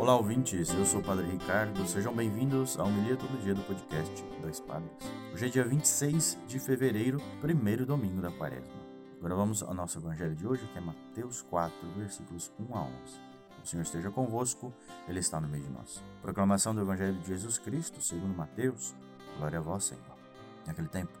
Olá, ouvintes. Eu sou o Padre Ricardo. Sejam bem-vindos ao Homilia Todo Dia do podcast Dois Padres. Hoje é dia 26 de fevereiro, primeiro domingo da quaresma. Agora vamos ao nosso evangelho de hoje, que é Mateus 4, versículos 1 a 11. O Senhor esteja convosco, Ele está no meio de nós. Proclamação do Evangelho de Jesus Cristo, segundo Mateus. Glória a vós, Senhor. Naquele tempo,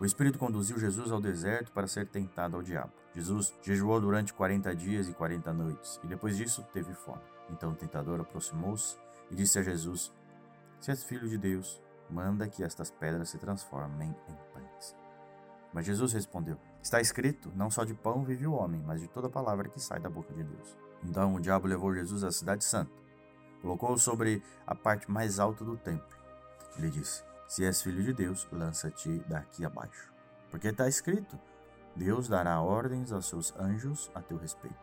o Espírito conduziu Jesus ao deserto para ser tentado ao diabo. Jesus jejuou durante 40 dias e 40 noites, e depois disso teve fome. Então o tentador aproximou-se e disse a Jesus: Se és filho de Deus, manda que estas pedras se transformem em pães. Mas Jesus respondeu: Está escrito: Não só de pão vive o homem, mas de toda palavra que sai da boca de Deus. Então o diabo levou Jesus à cidade santa, colocou-o sobre a parte mais alta do templo. Ele disse: Se és filho de Deus, lança-te daqui abaixo. Porque está escrito: Deus dará ordens aos seus anjos a teu respeito,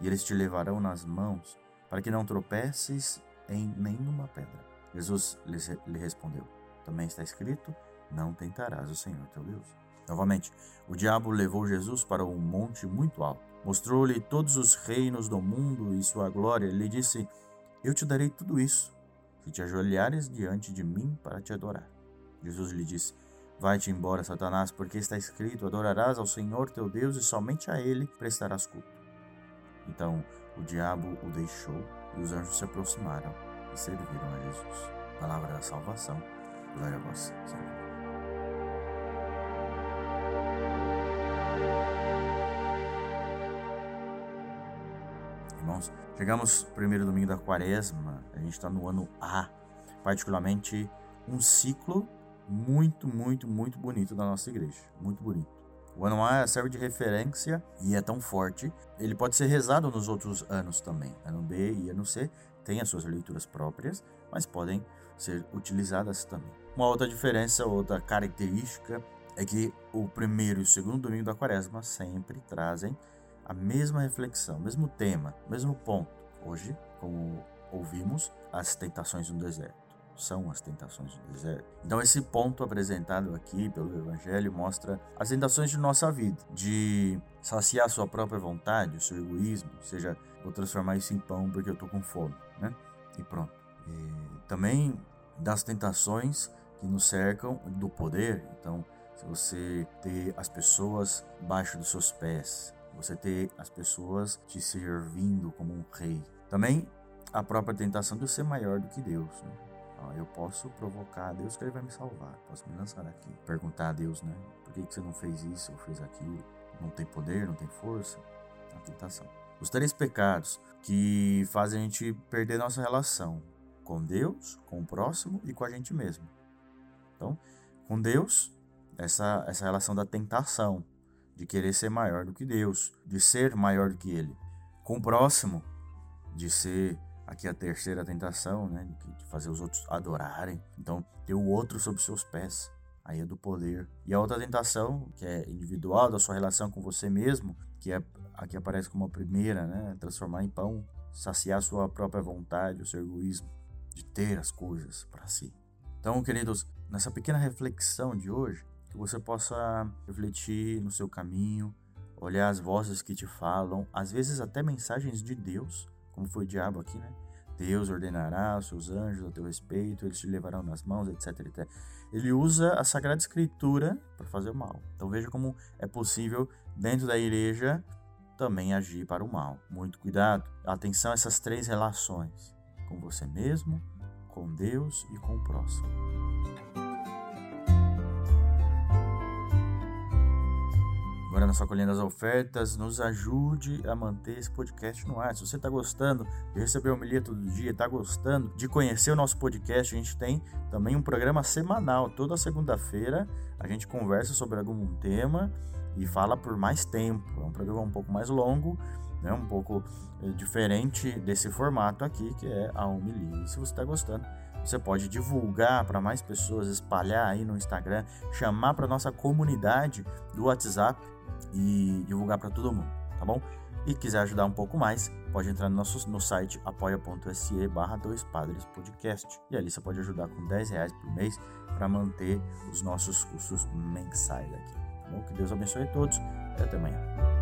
e eles te levarão nas mãos para que não tropeces em nenhuma pedra. Jesus lhe respondeu: Também está escrito: Não tentarás o Senhor teu Deus. Novamente, o diabo levou Jesus para um monte muito alto. Mostrou-lhe todos os reinos do mundo e sua glória. Ele disse: Eu te darei tudo isso, se te ajoelhares diante de mim para te adorar. Jesus lhe disse: Vai-te embora, Satanás, porque está escrito: Adorarás ao Senhor teu Deus e somente a ele prestarás culto. Então o diabo o deixou e os anjos se aproximaram e serviram a Jesus. Palavra da salvação. Glória a vós, Senhor. Irmãos, chegamos primeiro domingo da quaresma, a gente está no ano A, particularmente um ciclo muito, muito, muito bonito da nossa igreja. Muito bonito. O ano A serve de referência e é tão forte. Ele pode ser rezado nos outros anos também. Ano B e ano C têm as suas leituras próprias, mas podem ser utilizadas também. Uma outra diferença, outra característica é que o primeiro e o segundo domingo da quaresma sempre trazem a mesma reflexão, mesmo tema, mesmo ponto. Hoje, como ouvimos, as tentações no deserto são as tentações do deserto. Então, esse ponto apresentado aqui pelo Evangelho mostra as tentações de nossa vida, de saciar sua própria vontade, o seu egoísmo, ou seja, vou transformar isso em pão porque eu estou com fome, né? E pronto. E também das tentações que nos cercam do poder. Então, se você ter as pessoas baixo dos seus pés, você ter as pessoas te servindo como um rei. Também a própria tentação de ser maior do que Deus. Né? Eu posso provocar a Deus que Ele vai me salvar. Posso me lançar daqui. Perguntar a Deus, né? Por que, que você não fez isso ou fez aquilo? Não tem poder, não tem força? A tentação. Os três pecados que fazem a gente perder nossa relação com Deus, com o próximo e com a gente mesmo. Então, com Deus, essa, essa relação da tentação, de querer ser maior do que Deus, de ser maior do que Ele. Com o próximo, de ser Aqui a terceira tentação, né, de fazer os outros adorarem. Então, ter o outro sob seus pés, aí é do poder. E a outra tentação, que é individual, da sua relação com você mesmo, que é aqui aparece como a primeira, né, transformar em pão, saciar sua própria vontade, o seu egoísmo, de ter as coisas para si. Então, queridos, nessa pequena reflexão de hoje, que você possa refletir no seu caminho, olhar as vozes que te falam, às vezes até mensagens de Deus, como foi o diabo aqui, né? Deus ordenará aos seus anjos a teu respeito, eles te levarão nas mãos, etc, etc. Ele usa a Sagrada Escritura para fazer o mal. Então veja como é possível, dentro da igreja, também agir para o mal. Muito cuidado. Atenção a essas três relações: com você mesmo, com Deus e com o próximo. Na sua colhendo as ofertas, nos ajude a manter esse podcast no ar. Se você está gostando de receber homilia todo dia, está gostando de conhecer o nosso podcast, a gente tem também um programa semanal. Toda segunda-feira a gente conversa sobre algum tema e fala por mais tempo. É um programa um pouco mais longo, né? um pouco eh, diferente desse formato aqui, que é a homilia. Se você está gostando, você pode divulgar para mais pessoas, espalhar aí no Instagram, chamar para nossa comunidade do WhatsApp e divulgar para todo mundo, tá bom? E quiser ajudar um pouco mais, pode entrar no nosso no site apoia.se barra dois padres podcast. E ali você pode ajudar com 10 reais por mês para manter os nossos cursos mensais aqui. Tá bom? Que Deus abençoe a todos e até amanhã.